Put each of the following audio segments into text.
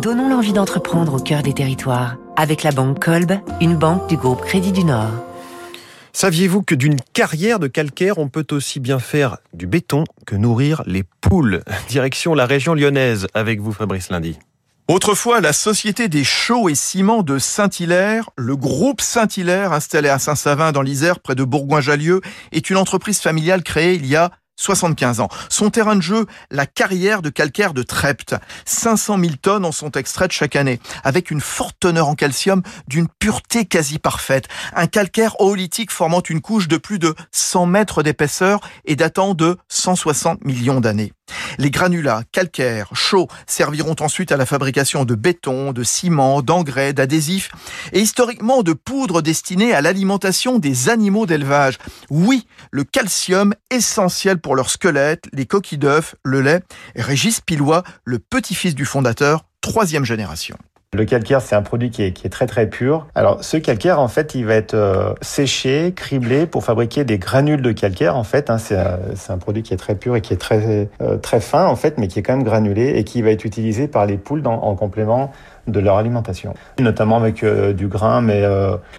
Donnons l'envie d'entreprendre au cœur des territoires avec la banque Kolb, une banque du groupe Crédit du Nord. Saviez-vous que d'une carrière de calcaire, on peut aussi bien faire du béton que nourrir les poules? Direction la région lyonnaise avec vous, Fabrice Lundi. Autrefois, la Société des chaux et ciments de Saint-Hilaire, le groupe Saint-Hilaire installé à Saint-Savin dans l'Isère près de Bourgoin-Jallieu, est une entreprise familiale créée il y a 75 ans. Son terrain de jeu, la carrière de calcaire de Trepte. 500 000 tonnes en sont extraites chaque année, avec une forte teneur en calcium d'une pureté quasi parfaite. Un calcaire oolithique formant une couche de plus de 100 mètres d'épaisseur et datant de 160 millions d'années. Les granulats calcaires chauds serviront ensuite à la fabrication de béton, de ciment, d'engrais, d'adhésifs et historiquement de poudre destinée à l'alimentation des animaux d'élevage. Oui, le calcium essentiel pour leur squelette, les coquilles d'œufs, le lait. Régis Pilois, le petit-fils du fondateur, troisième génération. Le calcaire, c'est un produit qui est, très très pur. Alors, ce calcaire, en fait, il va être euh, séché, criblé pour fabriquer des granules de calcaire. En fait, hein, c'est un produit qui est très pur et qui est très euh, très fin, en fait, mais qui est quand même granulé et qui va être utilisé par les poules en complément de leur alimentation, notamment avec euh, du grain. Mais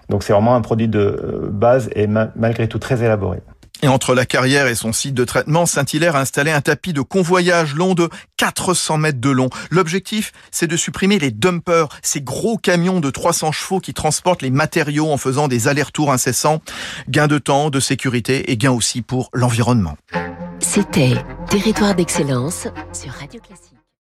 donc, c'est vraiment un produit de base et malgré tout très élaboré. Et entre la carrière et son site de traitement, Saint-Hilaire a installé un tapis de convoyage long de 400 mètres de long. L'objectif, c'est de supprimer les dumpers, ces gros camions de 300 chevaux qui transportent les matériaux en faisant des allers-retours incessants. Gain de temps, de sécurité et gain aussi pour l'environnement. C'était Territoire d'excellence sur Radio Classique.